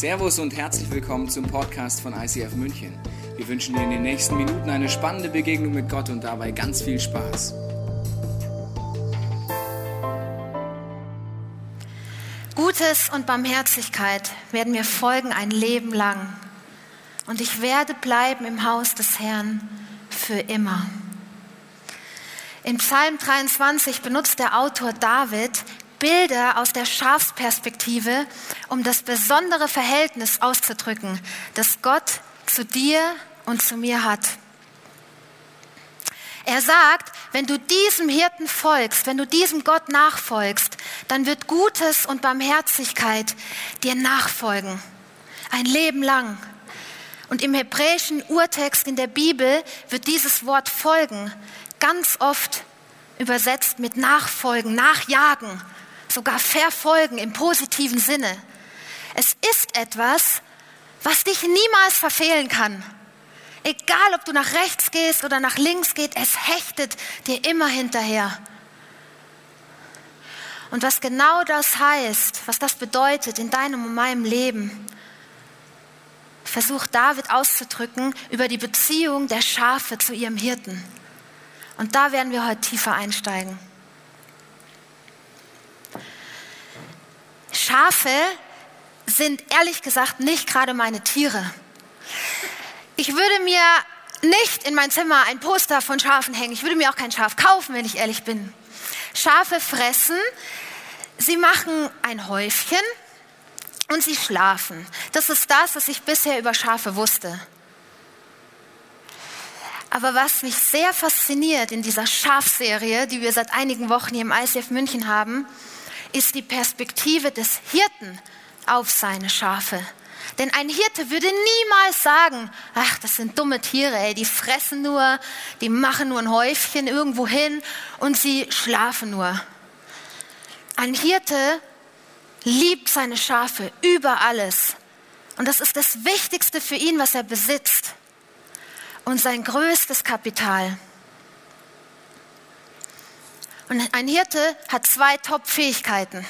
Servus und herzlich willkommen zum Podcast von ICF München. Wir wünschen dir in den nächsten Minuten eine spannende Begegnung mit Gott und dabei ganz viel Spaß. Gutes und Barmherzigkeit werden mir folgen ein Leben lang. Und ich werde bleiben im Haus des Herrn für immer. In Psalm 23 benutzt der Autor David Bilder aus der Schafsperspektive, um das besondere Verhältnis auszudrücken, das Gott zu dir und zu mir hat. Er sagt, wenn du diesem Hirten folgst, wenn du diesem Gott nachfolgst, dann wird Gutes und Barmherzigkeit dir nachfolgen. Ein Leben lang. Und im hebräischen Urtext in der Bibel wird dieses Wort folgen ganz oft übersetzt mit nachfolgen, nachjagen sogar verfolgen im positiven Sinne. Es ist etwas, was dich niemals verfehlen kann. Egal, ob du nach rechts gehst oder nach links gehst, es hechtet dir immer hinterher. Und was genau das heißt, was das bedeutet in deinem und meinem Leben, versucht David auszudrücken über die Beziehung der Schafe zu ihrem Hirten. Und da werden wir heute tiefer einsteigen. Schafe sind ehrlich gesagt nicht gerade meine Tiere. Ich würde mir nicht in mein Zimmer ein Poster von Schafen hängen. Ich würde mir auch kein Schaf kaufen, wenn ich ehrlich bin. Schafe fressen, sie machen ein Häufchen und sie schlafen. Das ist das, was ich bisher über Schafe wusste. Aber was mich sehr fasziniert in dieser Schafserie, die wir seit einigen Wochen hier im ICF München haben, ist die Perspektive des Hirten auf seine Schafe. Denn ein Hirte würde niemals sagen, ach, das sind dumme Tiere, ey, die fressen nur, die machen nur ein Häufchen irgendwo hin und sie schlafen nur. Ein Hirte liebt seine Schafe über alles. Und das ist das Wichtigste für ihn, was er besitzt. Und sein größtes Kapital. Und ein Hirte hat zwei Top-Fähigkeiten.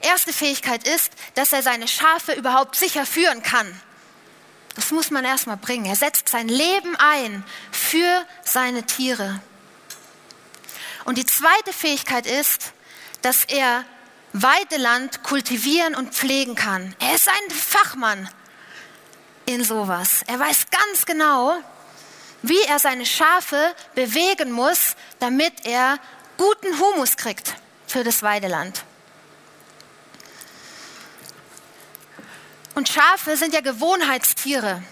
Erste Fähigkeit ist, dass er seine Schafe überhaupt sicher führen kann. Das muss man erstmal bringen. Er setzt sein Leben ein für seine Tiere. Und die zweite Fähigkeit ist, dass er Weideland kultivieren und pflegen kann. Er ist ein Fachmann in sowas. Er weiß ganz genau, wie er seine Schafe bewegen muss, damit er guten Humus kriegt für das Weideland. Und Schafe sind ja Gewohnheitstiere.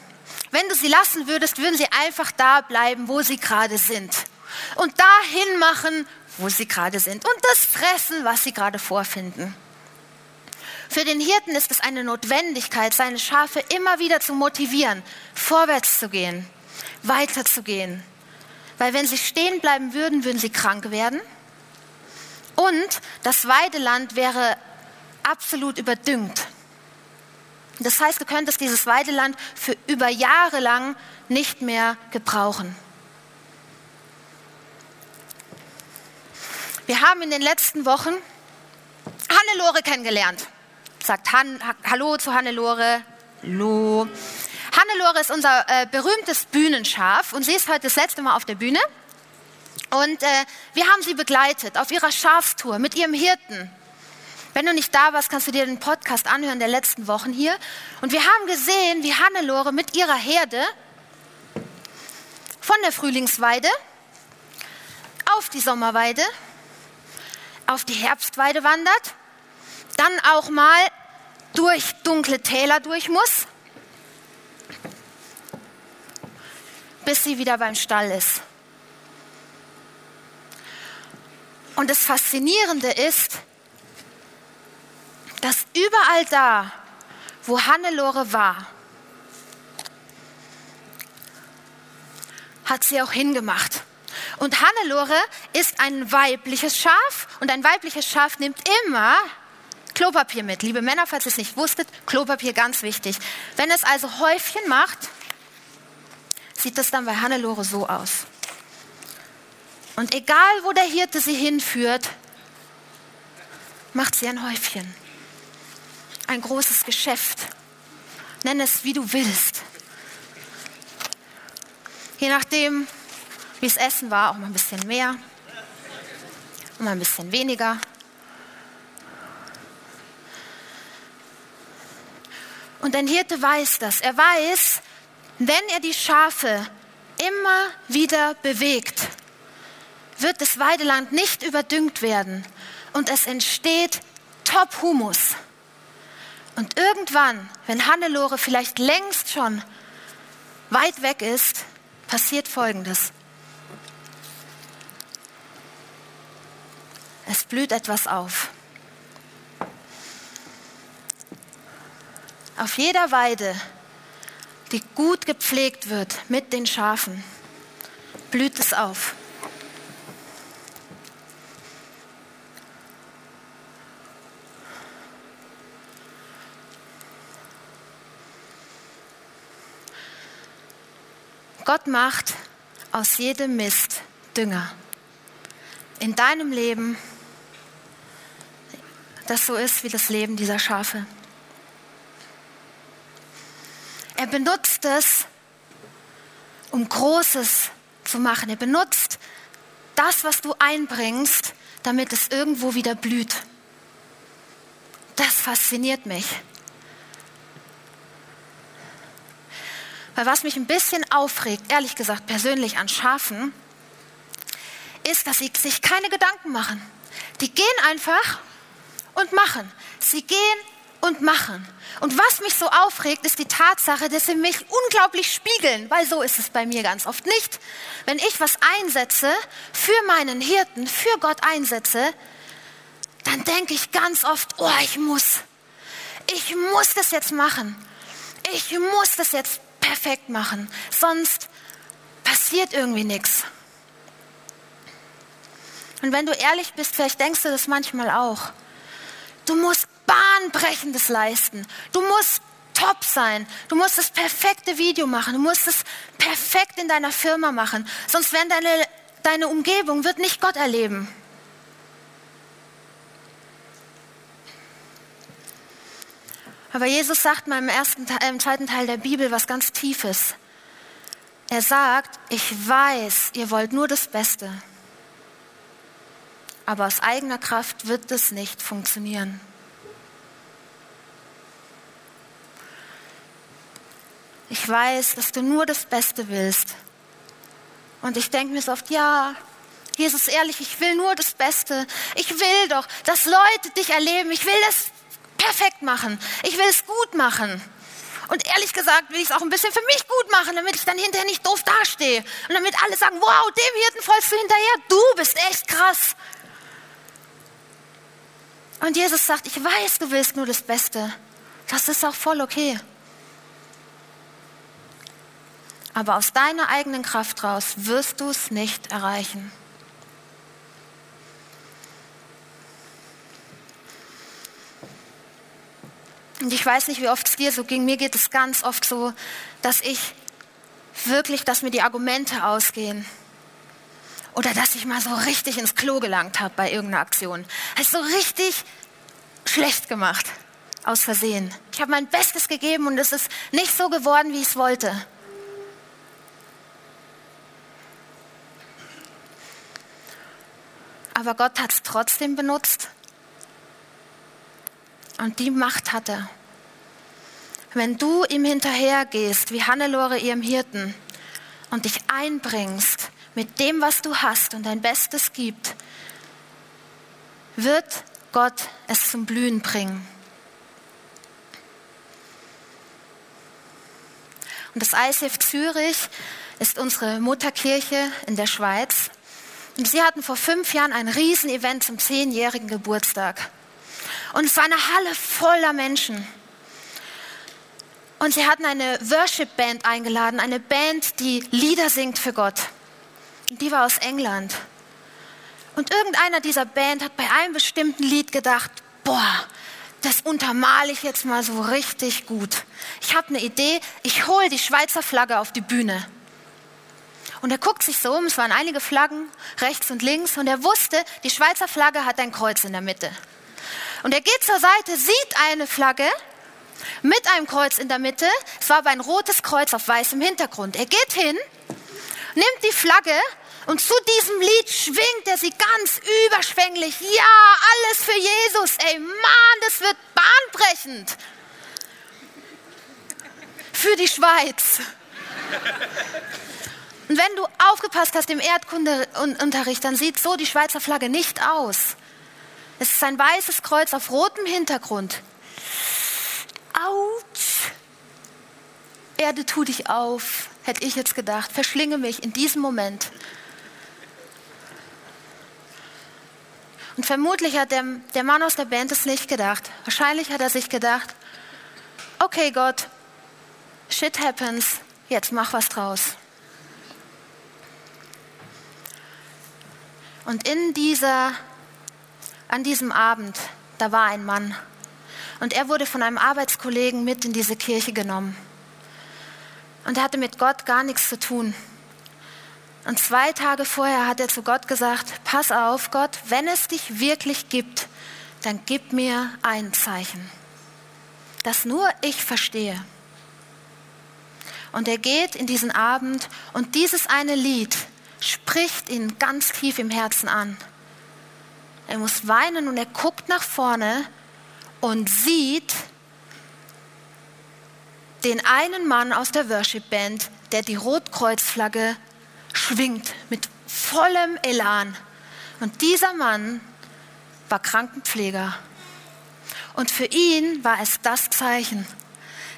Wenn du sie lassen würdest, würden sie einfach da bleiben, wo sie gerade sind. Und dahin machen, wo sie gerade sind. Und das fressen, was sie gerade vorfinden. Für den Hirten ist es eine Notwendigkeit, seine Schafe immer wieder zu motivieren, vorwärts zu gehen, weiterzugehen. Weil wenn sie stehen bleiben würden, würden sie krank werden und das Weideland wäre absolut überdüngt. Das heißt, du könntest dieses Weideland für über Jahre lang nicht mehr gebrauchen. Wir haben in den letzten Wochen Hannelore kennengelernt. Sagt Han, Hallo zu Hannelore. Hallo. Hannelore ist unser äh, berühmtes Bühnenschaf und sie ist heute das letzte Mal auf der Bühne. Und äh, wir haben sie begleitet auf ihrer Schafstour mit ihrem Hirten. Wenn du nicht da warst, kannst du dir den Podcast anhören der letzten Wochen hier. Und wir haben gesehen, wie Hannelore mit ihrer Herde von der Frühlingsweide auf die Sommerweide, auf die Herbstweide wandert, dann auch mal durch dunkle Täler durch muss, bis sie wieder beim Stall ist. Und das Faszinierende ist, dass überall da, wo Hannelore war, hat sie auch hingemacht. Und Hannelore ist ein weibliches Schaf und ein weibliches Schaf nimmt immer Klopapier mit. Liebe Männer, falls ihr es nicht wusstet, Klopapier ganz wichtig. Wenn es also Häufchen macht, sieht das dann bei Hannelore so aus. Und egal, wo der Hirte sie hinführt, macht sie ein Häufchen. Ein großes Geschäft. nenn es wie du willst. Je nachdem, wie es Essen war, auch mal ein bisschen mehr und mal ein bisschen weniger. Und ein Hirte weiß das. Er weiß, wenn er die Schafe immer wieder bewegt, wird das Weideland nicht überdüngt werden und es entsteht Top-Humus. Und irgendwann, wenn Hannelore vielleicht längst schon weit weg ist, passiert Folgendes. Es blüht etwas auf. Auf jeder Weide, die gut gepflegt wird mit den Schafen, blüht es auf. Gott macht aus jedem Mist Dünger. In deinem Leben, das so ist wie das Leben dieser Schafe. Er benutzt es, um Großes zu machen. Er benutzt das, was du einbringst, damit es irgendwo wieder blüht. Das fasziniert mich. Weil was mich ein bisschen aufregt, ehrlich gesagt persönlich an Schafen, ist, dass sie sich keine Gedanken machen. Die gehen einfach und machen. Sie gehen und machen. Und was mich so aufregt, ist die Tatsache, dass sie mich unglaublich spiegeln, weil so ist es bei mir ganz oft nicht. Wenn ich was einsetze, für meinen Hirten, für Gott einsetze, dann denke ich ganz oft, oh, ich muss. Ich muss das jetzt machen. Ich muss das jetzt perfekt machen, sonst passiert irgendwie nichts. Und wenn du ehrlich bist, vielleicht denkst du das manchmal auch. Du musst Bahnbrechendes leisten. Du musst top sein. Du musst das perfekte Video machen. Du musst es perfekt in deiner Firma machen. Sonst werden deine, deine Umgebung wird nicht Gott erleben. Aber Jesus sagt mal im, ersten, im zweiten Teil der Bibel was ganz Tiefes. Er sagt, ich weiß, ihr wollt nur das Beste. Aber aus eigener Kraft wird es nicht funktionieren. Ich weiß, dass du nur das Beste willst. Und ich denke mir so oft, ja, Jesus, ehrlich, ich will nur das Beste. Ich will doch, dass Leute dich erleben. Ich will das perfekt machen. Ich will es gut machen. Und ehrlich gesagt will ich es auch ein bisschen für mich gut machen, damit ich dann hinterher nicht doof dastehe. Und damit alle sagen, wow, dem Hirten folgst du hinterher. Du bist echt krass. Und Jesus sagt, ich weiß, du willst nur das Beste. Das ist auch voll okay. Aber aus deiner eigenen Kraft raus wirst du es nicht erreichen. Und ich weiß nicht, wie oft es dir so ging. Mir geht es ganz oft so, dass ich wirklich, dass mir die Argumente ausgehen. Oder dass ich mal so richtig ins Klo gelangt habe bei irgendeiner Aktion. Also so richtig schlecht gemacht. Aus Versehen. Ich habe mein Bestes gegeben und es ist nicht so geworden, wie ich es wollte. Aber Gott hat es trotzdem benutzt und die Macht hat er. Wenn du ihm hinterhergehst, wie Hannelore ihrem Hirten, und dich einbringst mit dem, was du hast und dein Bestes gibt, wird Gott es zum Blühen bringen. Und das ICF Zürich ist unsere Mutterkirche in der Schweiz. Und sie hatten vor fünf Jahren ein Riesenevent zum zehnjährigen Geburtstag. Und es war eine Halle voller Menschen. Und sie hatten eine Worship-Band eingeladen, eine Band, die Lieder singt für Gott. Und die war aus England. Und irgendeiner dieser Band hat bei einem bestimmten Lied gedacht, boah, das untermale ich jetzt mal so richtig gut. Ich habe eine Idee, ich hole die Schweizer Flagge auf die Bühne. Und er guckt sich so um, es waren einige Flaggen rechts und links, und er wusste, die Schweizer Flagge hat ein Kreuz in der Mitte. Und er geht zur Seite, sieht eine Flagge mit einem Kreuz in der Mitte. Es war aber ein rotes Kreuz auf weißem Hintergrund. Er geht hin, nimmt die Flagge und zu diesem Lied schwingt er sie ganz überschwänglich. Ja, alles für Jesus. Ey, Mann, das wird bahnbrechend. Für die Schweiz. Und wenn du aufgepasst hast im Erdkundeunterricht, dann sieht so die Schweizer Flagge nicht aus. Es ist ein weißes Kreuz auf rotem Hintergrund. Autsch! Erde, tu dich auf, hätte ich jetzt gedacht. Verschlinge mich in diesem Moment. Und vermutlich hat der, der Mann aus der Band es nicht gedacht. Wahrscheinlich hat er sich gedacht, okay Gott, shit happens, jetzt mach was draus. Und in dieser, an diesem Abend, da war ein Mann. Und er wurde von einem Arbeitskollegen mit in diese Kirche genommen. Und er hatte mit Gott gar nichts zu tun. Und zwei Tage vorher hat er zu Gott gesagt, pass auf Gott, wenn es dich wirklich gibt, dann gib mir ein Zeichen, das nur ich verstehe. Und er geht in diesen Abend und dieses eine Lied spricht ihn ganz tief im Herzen an. Er muss weinen und er guckt nach vorne und sieht den einen Mann aus der Worship Band, der die Rotkreuzflagge schwingt mit vollem Elan. Und dieser Mann war Krankenpfleger. Und für ihn war es das Zeichen.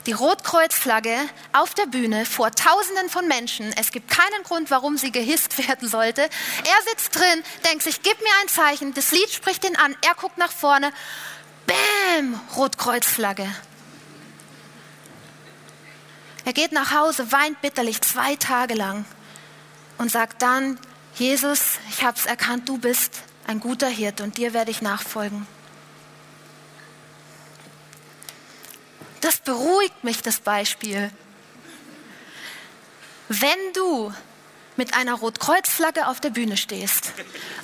Die Rotkreuzflagge auf der Bühne vor Tausenden von Menschen. Es gibt keinen Grund, warum sie gehisst werden sollte. Er sitzt drin, denkt sich, gib mir ein Zeichen. Das Lied spricht ihn an. Er guckt nach vorne. Bäm, Rotkreuzflagge. Er geht nach Hause, weint bitterlich zwei Tage lang und sagt dann, Jesus, ich habe es erkannt, du bist ein guter Hirt und dir werde ich nachfolgen. Das beruhigt mich, das Beispiel. Wenn du mit einer Rotkreuzflagge auf der Bühne stehst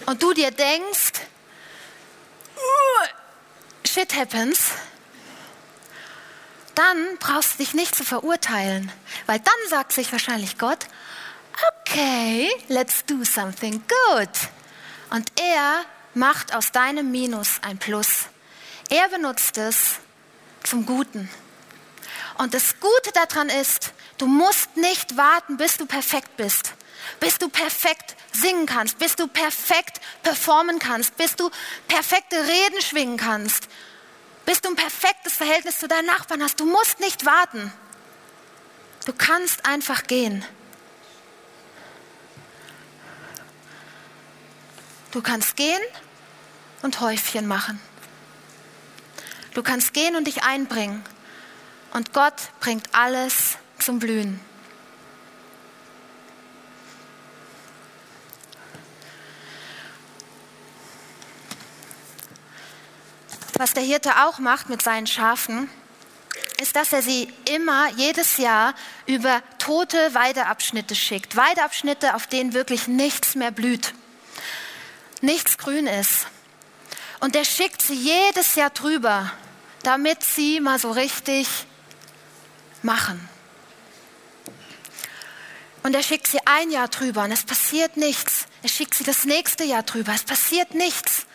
und du dir denkst, shit happens, dann brauchst du dich nicht zu verurteilen, weil dann sagt sich wahrscheinlich Gott, okay, let's do something good. Und er macht aus deinem Minus ein Plus. Er benutzt es zum Guten. Und das Gute daran ist, du musst nicht warten, bis du perfekt bist, bis du perfekt singen kannst, bis du perfekt performen kannst, bis du perfekte Reden schwingen kannst, bis du ein perfektes Verhältnis zu deinen Nachbarn hast. Du musst nicht warten. Du kannst einfach gehen. Du kannst gehen und Häufchen machen. Du kannst gehen und dich einbringen. Und Gott bringt alles zum Blühen. Was der Hirte auch macht mit seinen Schafen, ist, dass er sie immer jedes Jahr über tote Weideabschnitte schickt. Weideabschnitte, auf denen wirklich nichts mehr blüht nichts grün ist. Und er schickt sie jedes Jahr drüber, damit sie mal so richtig machen. Und er schickt sie ein Jahr drüber und es passiert nichts. Er schickt sie das nächste Jahr drüber, es passiert nichts.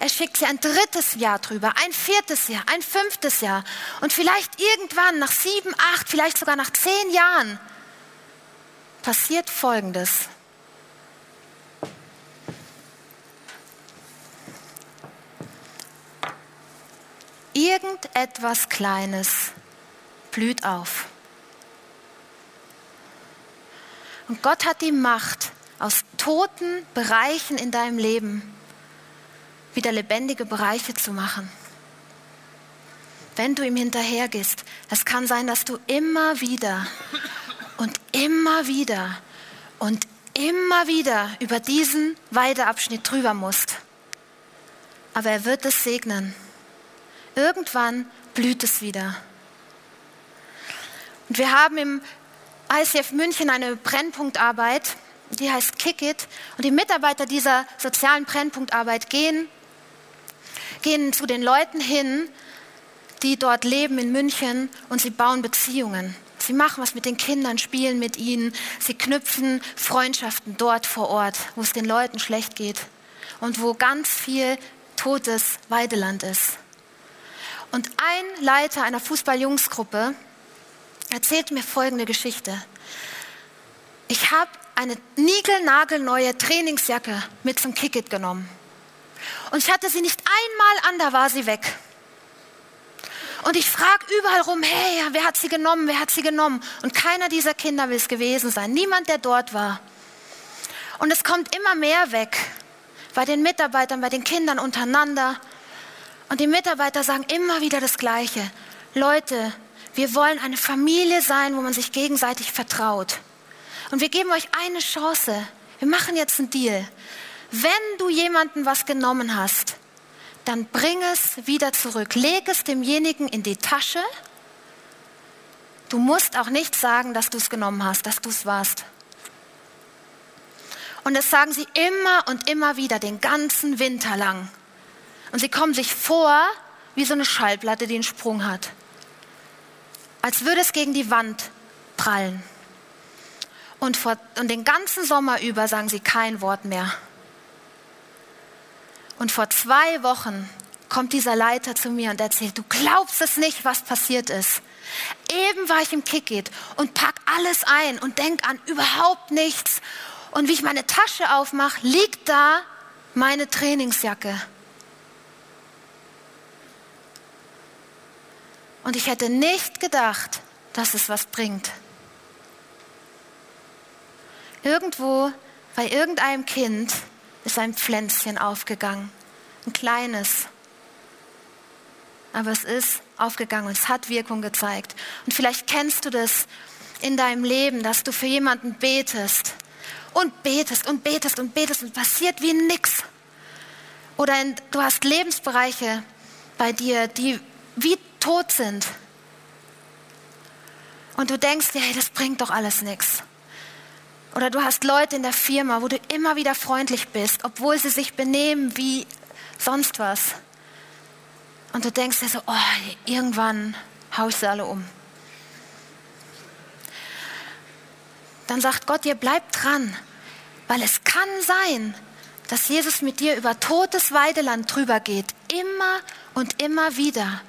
Er schickt sie ein drittes Jahr drüber, ein viertes Jahr, ein fünftes Jahr. Und vielleicht irgendwann nach sieben, acht, vielleicht sogar nach zehn Jahren passiert Folgendes. Irgendetwas Kleines blüht auf. Und Gott hat die Macht, aus toten Bereichen in deinem Leben wieder lebendige Bereiche zu machen. Wenn du ihm hinterhergehst, es kann sein, dass du immer wieder und immer wieder und immer wieder über diesen Weideabschnitt drüber musst. Aber er wird es segnen. Irgendwann blüht es wieder. Und wir haben im ICF München eine Brennpunktarbeit, die heißt Kick It. Und die Mitarbeiter dieser sozialen Brennpunktarbeit gehen, gehen zu den Leuten hin, die dort leben in München und sie bauen Beziehungen. Sie machen was mit den Kindern, spielen mit ihnen. Sie knüpfen Freundschaften dort vor Ort, wo es den Leuten schlecht geht und wo ganz viel totes Weideland ist. Und ein Leiter einer Fußballjungsgruppe erzählt mir folgende Geschichte. Ich habe eine niegelnagelneue Trainingsjacke mit zum Kickit genommen. Und ich hatte sie nicht einmal an, da war sie weg. Und ich frage überall rum, hey, wer hat sie genommen, wer hat sie genommen? Und keiner dieser Kinder will es gewesen sein, niemand, der dort war. Und es kommt immer mehr weg, bei den Mitarbeitern, bei den Kindern untereinander. Und die Mitarbeiter sagen immer wieder das Gleiche. Leute, wir wollen eine Familie sein, wo man sich gegenseitig vertraut. Und wir geben euch eine Chance. Wir machen jetzt einen Deal. Wenn du jemanden was genommen hast, dann bring es wieder zurück. Leg es demjenigen in die Tasche. Du musst auch nicht sagen, dass du es genommen hast, dass du es warst. Und das sagen sie immer und immer wieder, den ganzen Winter lang. Und sie kommen sich vor wie so eine Schallplatte, die einen Sprung hat. Als würde es gegen die Wand prallen. Und, vor, und den ganzen Sommer über sagen sie kein Wort mehr. Und vor zwei Wochen kommt dieser Leiter zu mir und erzählt, du glaubst es nicht, was passiert ist. Eben war ich im Kickit und pack alles ein und denk an überhaupt nichts. Und wie ich meine Tasche aufmache, liegt da meine Trainingsjacke. Und ich hätte nicht gedacht, dass es was bringt. Irgendwo bei irgendeinem Kind ist ein Pflänzchen aufgegangen, ein kleines. Aber es ist aufgegangen und es hat Wirkung gezeigt. Und vielleicht kennst du das in deinem Leben, dass du für jemanden betest und betest und betest und betest und passiert wie nix. Oder in, du hast Lebensbereiche bei dir, die wie tot sind. Und du denkst dir, hey, das bringt doch alles nichts. Oder du hast Leute in der Firma, wo du immer wieder freundlich bist, obwohl sie sich benehmen wie sonst was. Und du denkst dir so, oh, irgendwann haue ich sie alle um. Dann sagt Gott dir, bleib dran, weil es kann sein, dass Jesus mit dir über totes Weideland drüber geht, immer und immer wieder,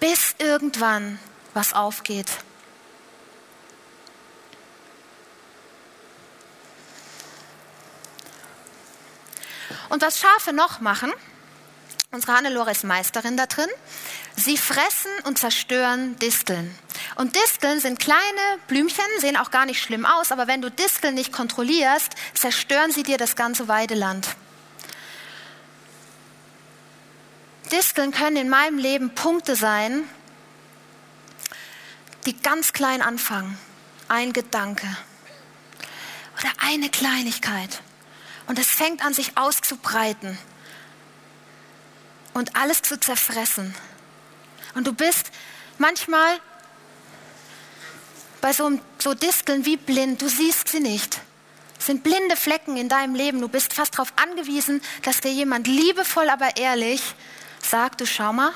bis irgendwann was aufgeht. Und was Schafe noch machen, unsere Hannelore ist Meisterin da drin, sie fressen und zerstören Disteln. Und Disteln sind kleine Blümchen, sehen auch gar nicht schlimm aus, aber wenn du Disteln nicht kontrollierst, zerstören sie dir das ganze Weideland. Disteln können in meinem Leben Punkte sein, die ganz klein anfangen. Ein Gedanke oder eine Kleinigkeit. Und es fängt an, sich auszubreiten und alles zu zerfressen. Und du bist manchmal bei so, so Disteln wie blind, du siehst sie nicht. Es sind blinde Flecken in deinem Leben. Du bist fast darauf angewiesen, dass dir jemand liebevoll, aber ehrlich sagt, du schau mal,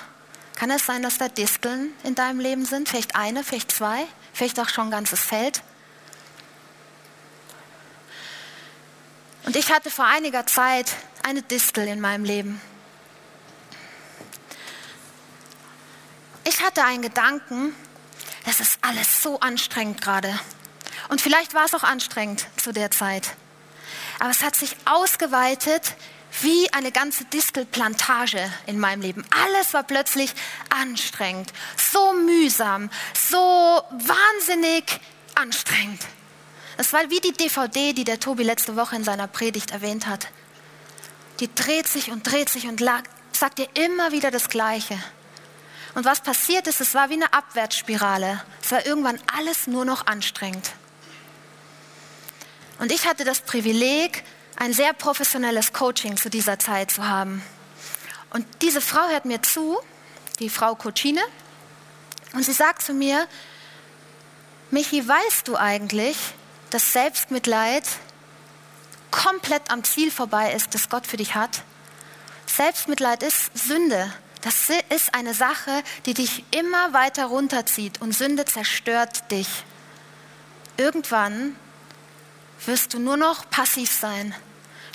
kann es sein, dass da Disteln in deinem Leben sind? Vielleicht eine, vielleicht zwei, vielleicht auch schon ein ganzes Feld. Und ich hatte vor einiger Zeit eine Distel in meinem Leben. Ich hatte einen Gedanken, das ist alles so anstrengend gerade. Und vielleicht war es auch anstrengend zu der Zeit. Aber es hat sich ausgeweitet wie eine ganze Distelplantage in meinem Leben. Alles war plötzlich anstrengend, so mühsam, so wahnsinnig anstrengend. Es war wie die DVD, die der Tobi letzte Woche in seiner Predigt erwähnt hat. Die dreht sich und dreht sich und sagt dir immer wieder das Gleiche. Und was passiert ist, es war wie eine Abwärtsspirale. Es war irgendwann alles nur noch anstrengend. Und ich hatte das Privileg, ein sehr professionelles Coaching zu dieser Zeit zu haben. Und diese Frau hört mir zu, die Frau Cochine, und sie sagt zu mir, Michi, weißt du eigentlich, dass Selbstmitleid komplett am Ziel vorbei ist, das Gott für dich hat. Selbstmitleid ist Sünde. Das ist eine Sache, die dich immer weiter runterzieht und Sünde zerstört dich. Irgendwann wirst du nur noch passiv sein.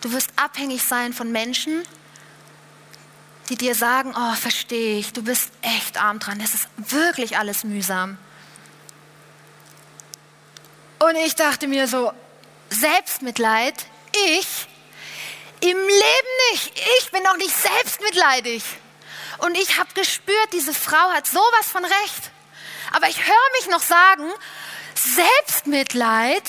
Du wirst abhängig sein von Menschen, die dir sagen, oh, verstehe ich, du bist echt arm dran, es ist wirklich alles mühsam. Und ich dachte mir so, Selbstmitleid, ich im Leben nicht. Ich bin doch nicht selbstmitleidig. Und ich habe gespürt, diese Frau hat sowas von recht. Aber ich höre mich noch sagen, Selbstmitleid,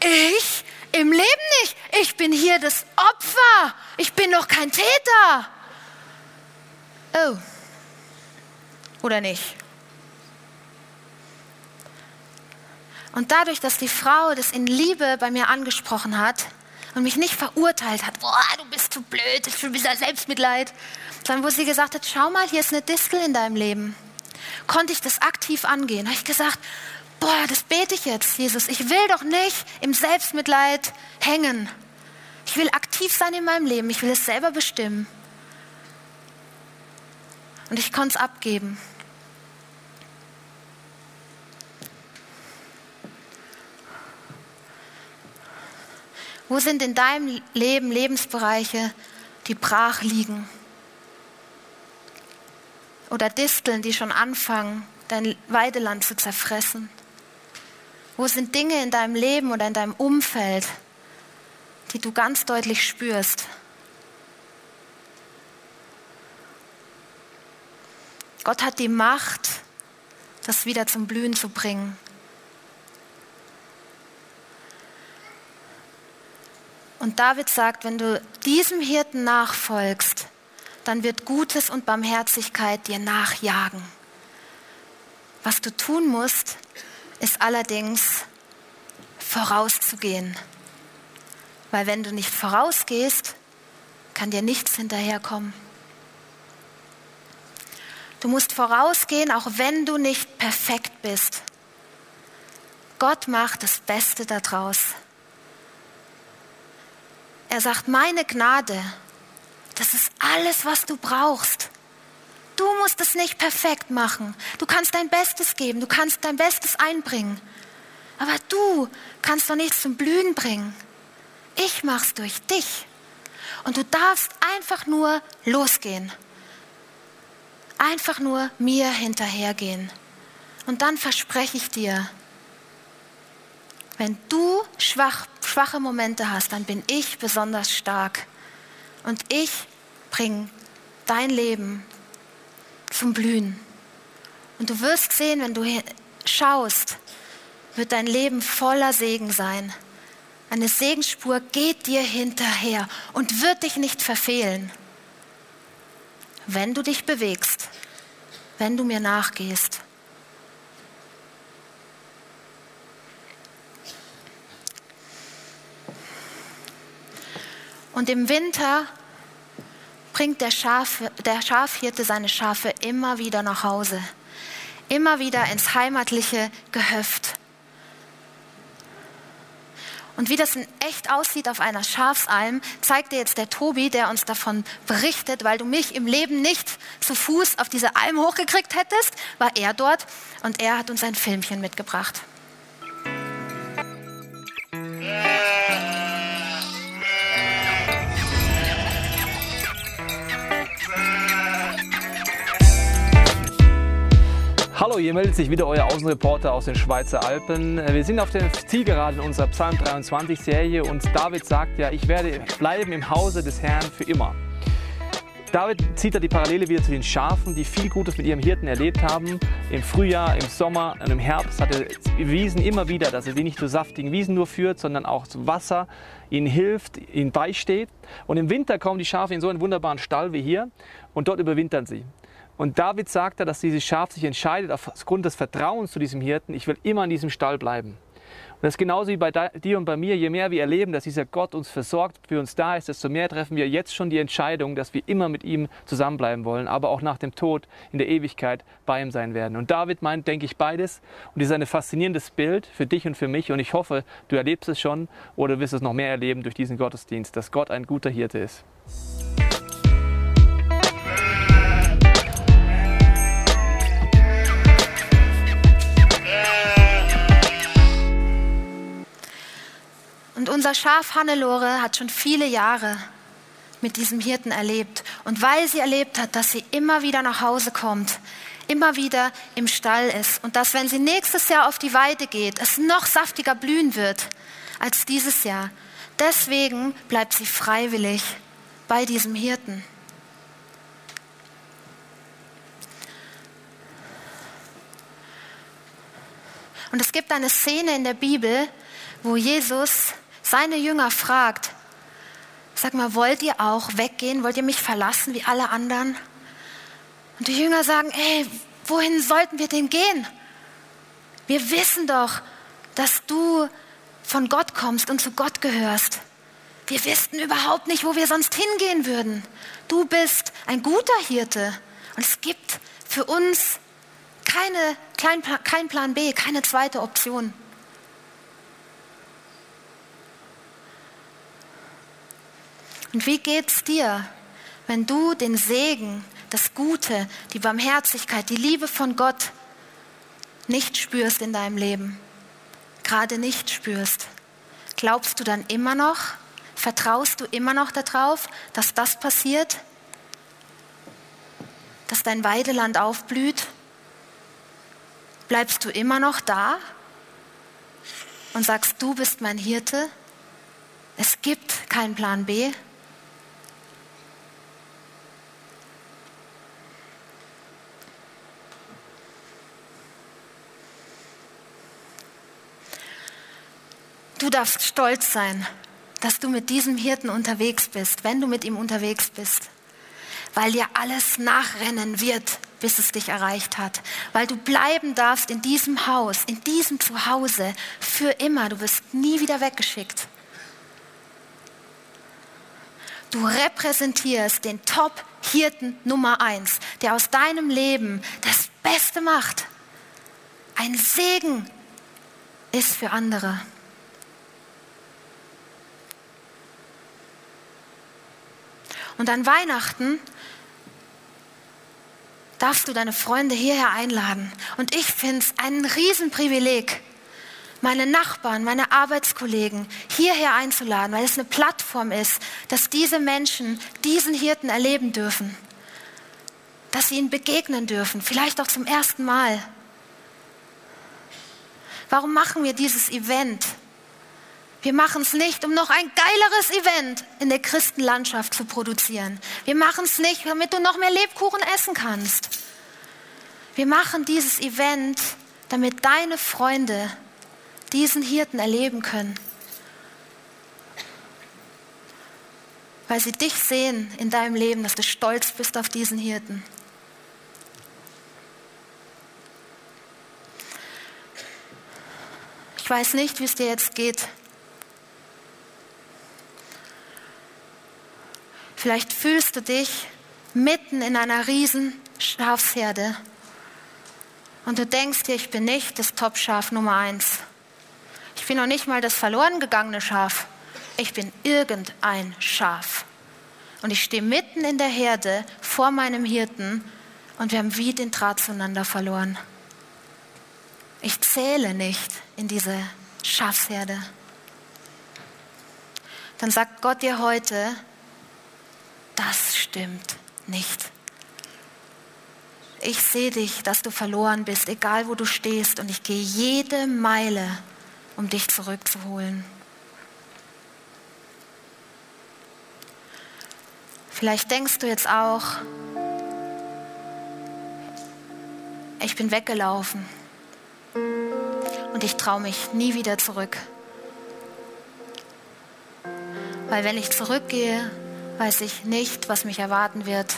ich im Leben nicht. Ich bin hier das Opfer. Ich bin doch kein Täter. Oh. Oder nicht? Und dadurch, dass die Frau das in Liebe bei mir angesprochen hat und mich nicht verurteilt hat, boah, du bist zu blöd, du bist ja Selbstmitleid, sondern wo sie gesagt hat, schau mal, hier ist eine Distel in deinem Leben, konnte ich das aktiv angehen. Habe ich gesagt, boah, das bete ich jetzt, Jesus. Ich will doch nicht im Selbstmitleid hängen. Ich will aktiv sein in meinem Leben. Ich will es selber bestimmen. Und ich konnte es abgeben. Wo sind in deinem Leben Lebensbereiche, die brach liegen? Oder Disteln, die schon anfangen, dein Weideland zu zerfressen? Wo sind Dinge in deinem Leben oder in deinem Umfeld, die du ganz deutlich spürst? Gott hat die Macht, das wieder zum Blühen zu bringen. Und David sagt, wenn du diesem Hirten nachfolgst, dann wird Gutes und Barmherzigkeit dir nachjagen. Was du tun musst, ist allerdings vorauszugehen. Weil wenn du nicht vorausgehst, kann dir nichts hinterherkommen. Du musst vorausgehen, auch wenn du nicht perfekt bist. Gott macht das Beste daraus. Er sagt, meine Gnade, das ist alles, was du brauchst. Du musst es nicht perfekt machen. Du kannst dein Bestes geben, du kannst dein Bestes einbringen. Aber du kannst doch nichts zum Blühen bringen. Ich mach's durch dich. Und du darfst einfach nur losgehen. Einfach nur mir hinterhergehen. Und dann verspreche ich dir, wenn du schwach, schwache Momente hast, dann bin ich besonders stark. Und ich bringe dein Leben zum Blühen. Und du wirst sehen, wenn du schaust, wird dein Leben voller Segen sein. Eine Segensspur geht dir hinterher und wird dich nicht verfehlen, wenn du dich bewegst, wenn du mir nachgehst. Und im Winter bringt der, Schaf, der Schafhirte seine Schafe immer wieder nach Hause, immer wieder ins heimatliche Gehöft. Und wie das in echt aussieht auf einer Schafsalm, zeigt dir jetzt der Tobi, der uns davon berichtet, weil du mich im Leben nicht zu Fuß auf diese Alm hochgekriegt hättest, war er dort und er hat uns ein Filmchen mitgebracht. Hallo, hier meldet sich wieder euer Außenreporter aus den Schweizer Alpen. Wir sind auf der Zielgeraden unserer Psalm 23 Serie und David sagt ja, ich werde bleiben im Hause des Herrn für immer. David zieht da die Parallele wieder zu den Schafen, die viel Gutes mit ihrem Hirten erlebt haben. Im Frühjahr, im Sommer und im Herbst hat er bewiesen immer wieder, dass er sie nicht zu saftigen Wiesen nur führt, sondern auch zu Wasser, ihnen hilft, ihnen beisteht. Und im Winter kommen die Schafe in so einen wunderbaren Stall wie hier und dort überwintern sie. Und David sagt da, dass dieses Schaf sich entscheidet aufgrund des Vertrauens zu diesem Hirten, ich will immer in diesem Stall bleiben. Und das ist genauso wie bei dir und bei mir. Je mehr wir erleben, dass dieser Gott uns versorgt, für uns da ist, desto mehr treffen wir jetzt schon die Entscheidung, dass wir immer mit ihm zusammenbleiben wollen, aber auch nach dem Tod in der Ewigkeit bei ihm sein werden. Und David meint, denke ich, beides. Und das ist ein faszinierendes Bild für dich und für mich. Und ich hoffe, du erlebst es schon oder wirst es noch mehr erleben durch diesen Gottesdienst, dass Gott ein guter Hirte ist. Unser Schaf Hannelore hat schon viele Jahre mit diesem Hirten erlebt. Und weil sie erlebt hat, dass sie immer wieder nach Hause kommt, immer wieder im Stall ist und dass, wenn sie nächstes Jahr auf die Weide geht, es noch saftiger blühen wird als dieses Jahr. Deswegen bleibt sie freiwillig bei diesem Hirten. Und es gibt eine Szene in der Bibel, wo Jesus seine Jünger fragt, sag mal, wollt ihr auch weggehen? Wollt ihr mich verlassen wie alle anderen? Und die Jünger sagen, ey, wohin sollten wir denn gehen? Wir wissen doch, dass du von Gott kommst und zu Gott gehörst. Wir wüssten überhaupt nicht, wo wir sonst hingehen würden. Du bist ein guter Hirte und es gibt für uns keine, kein, Plan B, keine zweite Option. Und wie geht's dir, wenn du den Segen, das Gute, die Barmherzigkeit, die Liebe von Gott nicht spürst in deinem Leben? Gerade nicht spürst. Glaubst du dann immer noch, vertraust du immer noch darauf, dass das passiert? Dass dein Weideland aufblüht? Bleibst du immer noch da und sagst, du bist mein Hirte? Es gibt keinen Plan B. Du darfst stolz sein, dass du mit diesem Hirten unterwegs bist, wenn du mit ihm unterwegs bist, weil dir alles nachrennen wird, bis es dich erreicht hat, weil du bleiben darfst in diesem Haus, in diesem Zuhause für immer. Du wirst nie wieder weggeschickt. Du repräsentierst den Top-Hirten Nummer eins, der aus deinem Leben das Beste macht. Ein Segen ist für andere. Und an Weihnachten darfst du deine Freunde hierher einladen. Und ich finde es ein Riesenprivileg, meine Nachbarn, meine Arbeitskollegen hierher einzuladen, weil es eine Plattform ist, dass diese Menschen diesen Hirten erleben dürfen, dass sie ihn begegnen dürfen, vielleicht auch zum ersten Mal. Warum machen wir dieses Event? Wir machen es nicht, um noch ein geileres Event in der Christenlandschaft zu produzieren. Wir machen es nicht, damit du noch mehr Lebkuchen essen kannst. Wir machen dieses Event, damit deine Freunde diesen Hirten erleben können. Weil sie dich sehen in deinem Leben, dass du stolz bist auf diesen Hirten. Ich weiß nicht, wie es dir jetzt geht. Vielleicht fühlst du dich mitten in einer riesen Schafsherde und du denkst dir, ich bin nicht das Top-Schaf Nummer eins. Ich bin noch nicht mal das verloren gegangene Schaf. Ich bin irgendein Schaf. Und ich stehe mitten in der Herde vor meinem Hirten und wir haben wie den Draht zueinander verloren. Ich zähle nicht in diese Schafsherde. Dann sagt Gott dir heute, das stimmt nicht. Ich sehe dich, dass du verloren bist, egal wo du stehst, und ich gehe jede Meile, um dich zurückzuholen. Vielleicht denkst du jetzt auch, ich bin weggelaufen und ich traue mich nie wieder zurück. Weil wenn ich zurückgehe, weiß ich nicht, was mich erwarten wird.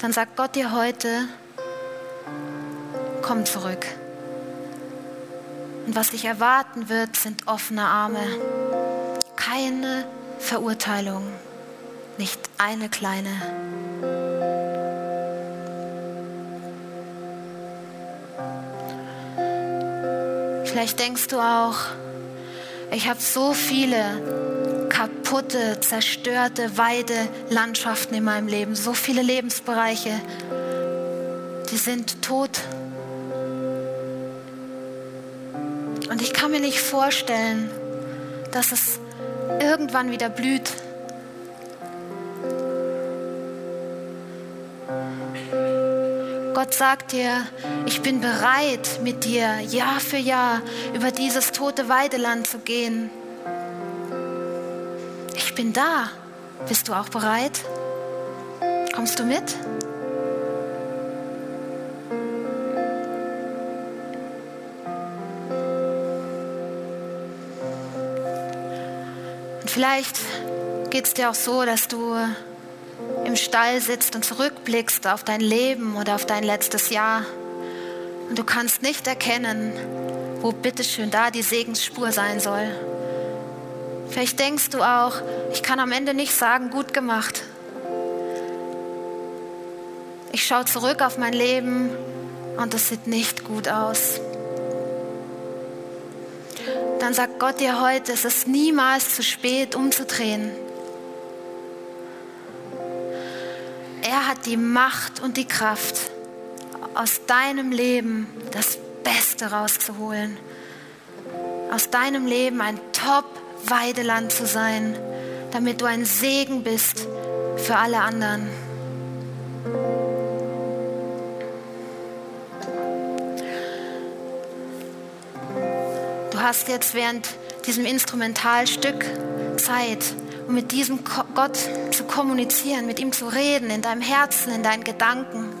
Dann sagt Gott dir heute, komm zurück. Und was dich erwarten wird, sind offene Arme. Keine Verurteilung, nicht eine kleine. Vielleicht denkst du auch, ich habe so viele kaputte, zerstörte Weidelandschaften in meinem Leben, so viele Lebensbereiche, die sind tot. Und ich kann mir nicht vorstellen, dass es irgendwann wieder blüht. Gott sagt dir, ich bin bereit, mit dir Jahr für Jahr über dieses tote Weideland zu gehen. Ich bin da. Bist du auch bereit? Kommst du mit? Und vielleicht geht es dir auch so, dass du Stall sitzt und zurückblickst auf dein Leben oder auf dein letztes Jahr und du kannst nicht erkennen, wo bitteschön da die Segensspur sein soll. Vielleicht denkst du auch, ich kann am Ende nicht sagen, gut gemacht. Ich schaue zurück auf mein Leben und es sieht nicht gut aus. Dann sagt Gott dir heute, es ist niemals zu spät, umzudrehen. Die Macht und die Kraft, aus deinem Leben das Beste rauszuholen. Aus deinem Leben ein Top-Weideland zu sein, damit du ein Segen bist für alle anderen. Du hast jetzt während diesem Instrumentalstück Zeit, um mit diesem Gott zu kommunizieren, mit ihm zu reden, in deinem Herzen, in deinen Gedanken.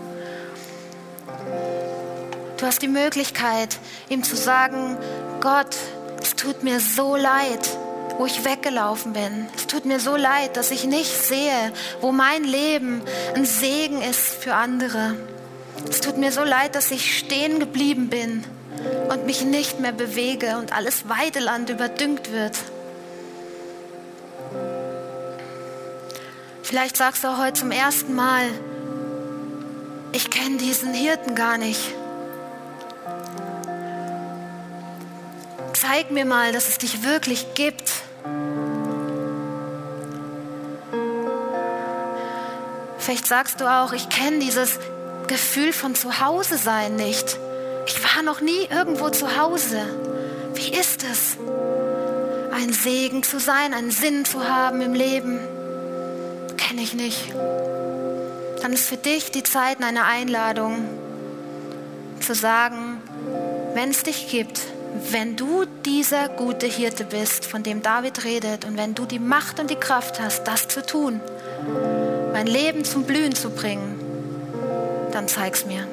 Du hast die Möglichkeit, ihm zu sagen, Gott, es tut mir so leid, wo ich weggelaufen bin. Es tut mir so leid, dass ich nicht sehe, wo mein Leben ein Segen ist für andere. Es tut mir so leid, dass ich stehen geblieben bin und mich nicht mehr bewege und alles Weideland überdüngt wird. Vielleicht sagst du heute zum ersten Mal, ich kenne diesen Hirten gar nicht. Zeig mir mal, dass es dich wirklich gibt. Vielleicht sagst du auch, ich kenne dieses Gefühl von Zuhause sein nicht. Ich war noch nie irgendwo zu Hause. Wie ist es, ein Segen zu sein, einen Sinn zu haben im Leben? Kenne ich nicht. Dann ist für dich die Zeit eine Einladung zu sagen, wenn es dich gibt, wenn du dieser gute Hirte bist, von dem David redet, und wenn du die Macht und die Kraft hast, das zu tun, mein Leben zum Blühen zu bringen, dann zeig's mir.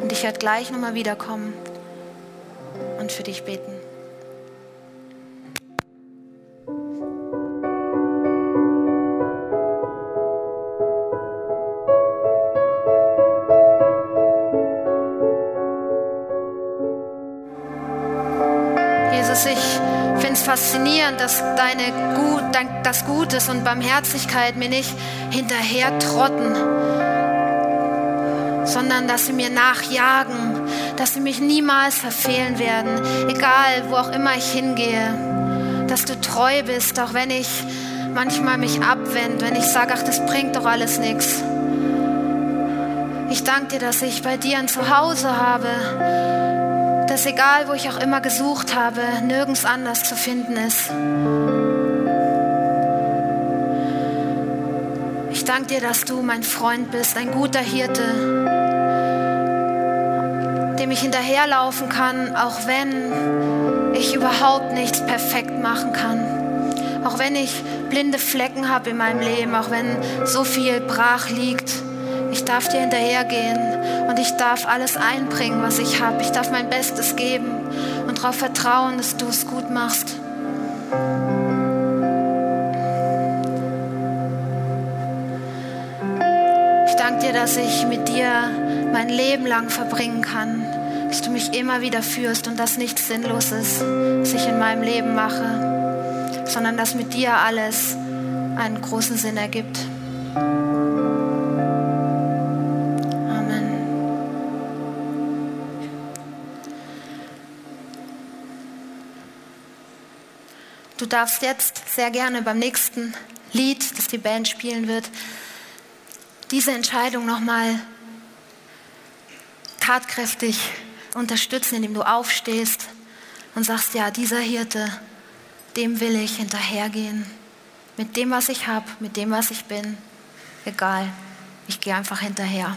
Und ich werde gleich nochmal wiederkommen und für dich beten. Faszinierend, dass deine Gut, das Gutes und Barmherzigkeit mir nicht hinterher trotten, sondern dass sie mir nachjagen, dass sie mich niemals verfehlen werden, egal wo auch immer ich hingehe, dass du treu bist, auch wenn ich manchmal mich abwende, wenn ich sage, ach, das bringt doch alles nichts. Ich danke dir, dass ich bei dir ein Zuhause habe, das egal, wo ich auch immer gesucht habe, nirgends anders zu finden ist. Ich danke dir, dass du mein Freund bist, ein guter Hirte, dem ich hinterherlaufen kann, auch wenn ich überhaupt nichts perfekt machen kann. Auch wenn ich blinde Flecken habe in meinem Leben, auch wenn so viel brach liegt. Ich darf dir hinterhergehen und ich darf alles einbringen, was ich habe. Ich darf mein Bestes geben und darauf vertrauen, dass du es gut machst. Ich danke dir, dass ich mit dir mein Leben lang verbringen kann, dass du mich immer wieder führst und dass nichts Sinnloses, was ich in meinem Leben mache, sondern dass mit dir alles einen großen Sinn ergibt. Du darfst jetzt sehr gerne beim nächsten Lied, das die Band spielen wird, diese Entscheidung nochmal tatkräftig unterstützen, indem du aufstehst und sagst, ja, dieser Hirte, dem will ich hinterhergehen. Mit dem, was ich habe, mit dem, was ich bin. Egal, ich gehe einfach hinterher.